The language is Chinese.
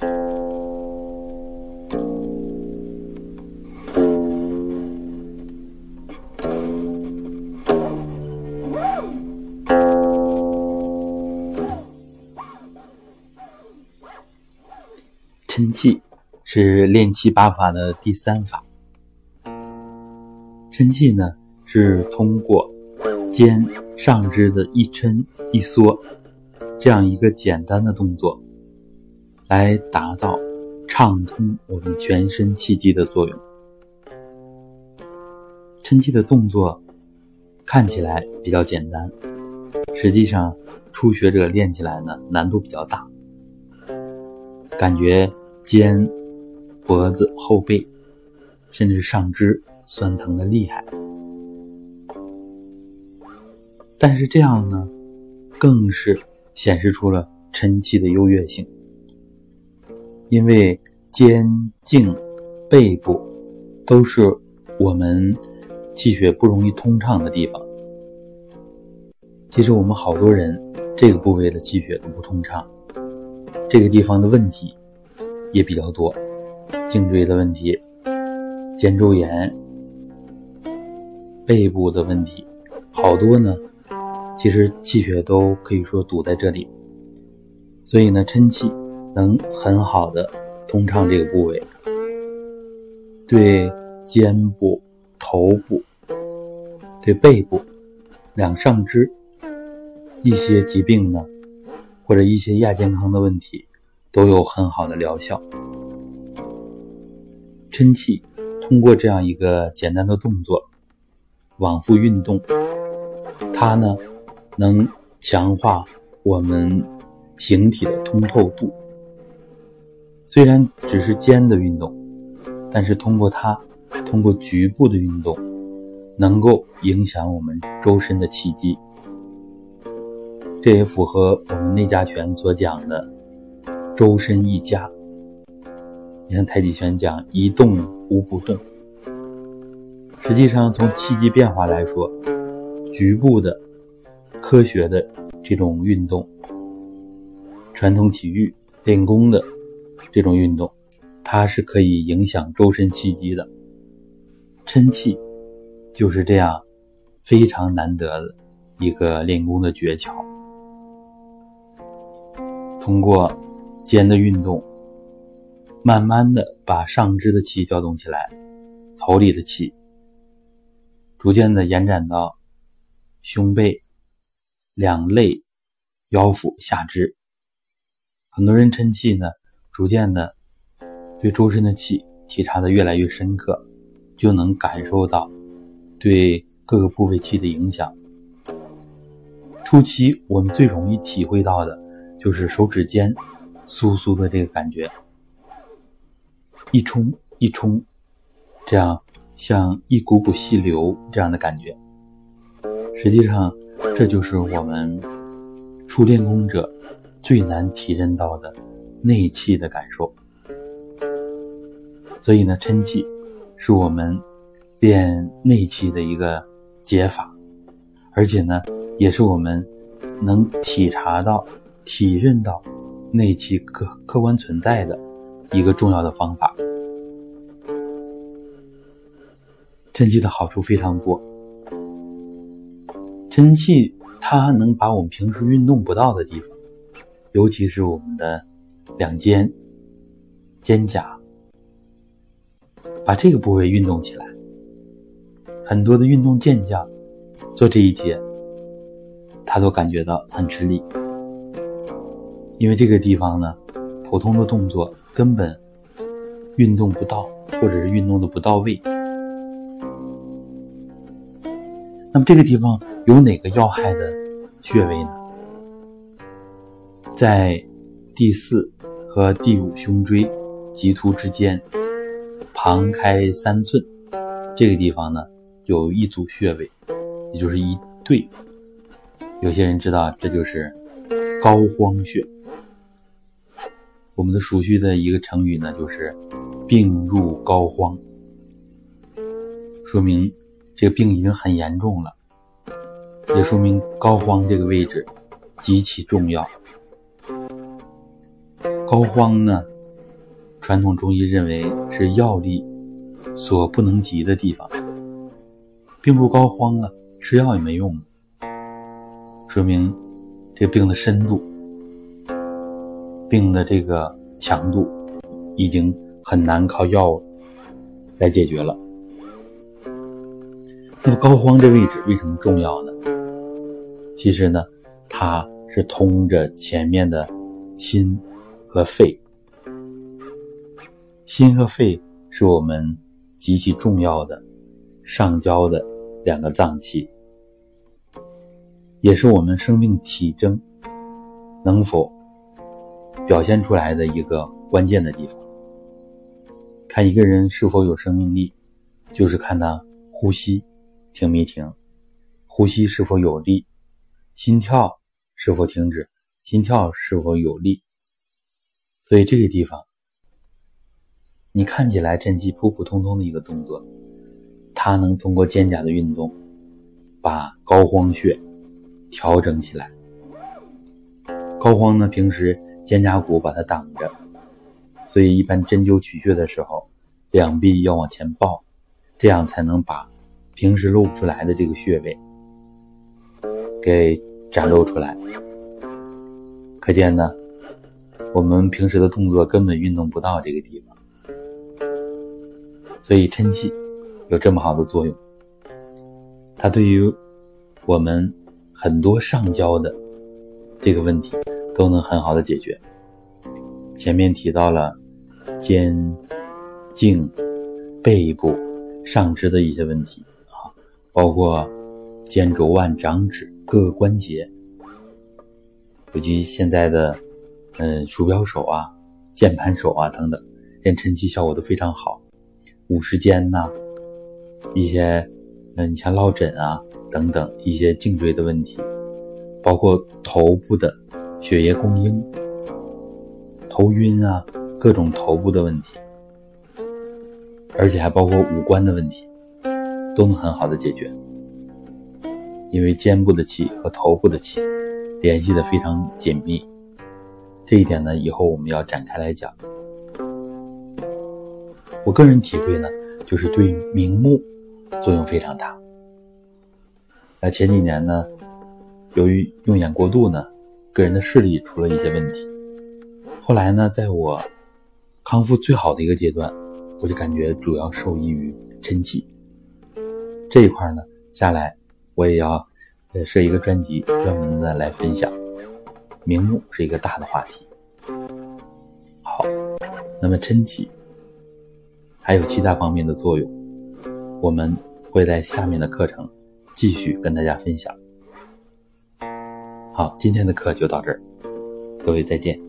抻气是练气八法的第三法。抻气呢，是通过肩上肢的一抻一缩这样一个简单的动作，来达到畅通我们全身气机的作用。抻气的动作看起来比较简单，实际上初学者练起来呢难度比较大，感觉。肩、脖子、后背，甚至上肢酸疼的厉害。但是这样呢，更是显示出了抻气的优越性。因为肩颈、背部都是我们气血不容易通畅的地方。其实我们好多人这个部位的气血都不通畅，这个地方的问题。也比较多，颈椎的问题、肩周炎、背部的问题，好多呢。其实气血都可以说堵在这里，所以呢，抻气能很好的通畅这个部位，对肩部、头部、对背部、两上肢一些疾病呢，或者一些亚健康的问题。都有很好的疗效。抻气通过这样一个简单的动作，往复运动，它呢能强化我们形体的通透度。虽然只是肩的运动，但是通过它，通过局部的运动，能够影响我们周身的气机。这也符合我们内家拳所讲的。周身一家，你看太极拳讲一动无不动。实际上，从气机变化来说，局部的、科学的这种运动，传统体育练功的这种运动，它是可以影响周身气机的。抻气就是这样非常难得的一个练功的诀窍，通过。肩的运动，慢慢的把上肢的气调动起来，头里的气逐渐的延展到胸背、两肋、腰腹、下肢。很多人抻气呢，逐渐的对周身的气体察的越来越深刻，就能感受到对各个部位气的影响。初期我们最容易体会到的就是手指尖。酥酥的这个感觉，一冲一冲，这样像一股股细流这样的感觉。实际上，这就是我们初练功者最难体认到的内气的感受。所以呢，抻气是我们练内气的一个解法，而且呢，也是我们能体察到、体认到。内气客客观存在的一个重要的方法，抻气的好处非常多。抻气它能把我们平时运动不到的地方，尤其是我们的两肩、肩胛，把这个部位运动起来。很多的运动健将做这一节，他都感觉到很吃力。因为这个地方呢，普通的动作根本运动不到，或者是运动的不到位。那么这个地方有哪个要害的穴位呢？在第四和第五胸椎棘突之间，旁开三寸这个地方呢，有一组穴位，也就是一对。有些人知道，这就是膏肓穴。我们的熟悉的一个成语呢，就是“病入膏肓”，说明这个病已经很严重了，也说明膏肓这个位置极其重要。膏肓呢，传统中医认为是药力所不能及的地方。病入膏肓了，吃药也没用，说明这病的深度、病的这个强度已经很难靠药来解决了。那么膏肓这位置为什么重要呢？其实呢，它是通着前面的心和肺，心和肺是我们极其重要的上焦的两个脏器，也是我们生命体征能否表现出来的一个关键的地方。看一个人是否有生命力，就是看他呼吸停没停，呼吸是否有力。心跳是否停止？心跳是否有力？所以这个地方，你看起来 chân 气普普通通的一个动作，它能通过肩胛的运动，把膏肓穴调整起来。膏肓呢，平时肩胛骨把它挡着，所以一般针灸取穴的时候，两臂要往前抱，这样才能把平时露不出来的这个穴位给。展露出来，可见呢，我们平时的动作根本运动不到这个地方，所以抻气有这么好的作用，它对于我们很多上焦的这个问题都能很好的解决。前面提到了肩、颈、背部、上肢的一些问题啊，包括肩肘腕掌指。各个关节，以及现在的，嗯，鼠标手啊、键盘手啊等等，练抻气效果都非常好。五十肩呐，一些，嗯你，像落枕啊等等一些颈椎的问题，包括头部的血液供应、头晕啊，各种头部的问题，而且还包括五官的问题，都能很好的解决。因为肩部的气和头部的气联系的非常紧密，这一点呢，以后我们要展开来讲。我个人体会呢，就是对明目作用非常大。那前几年呢，由于用眼过度呢，个人的视力出了一些问题。后来呢，在我康复最好的一个阶段，我就感觉主要受益于晨气这一块呢，下来。我也要呃设一个专辑，专门的来分享。明目是一个大的话题。好，那么真气还有其他方面的作用，我们会在下面的课程继续跟大家分享。好，今天的课就到这儿，各位再见。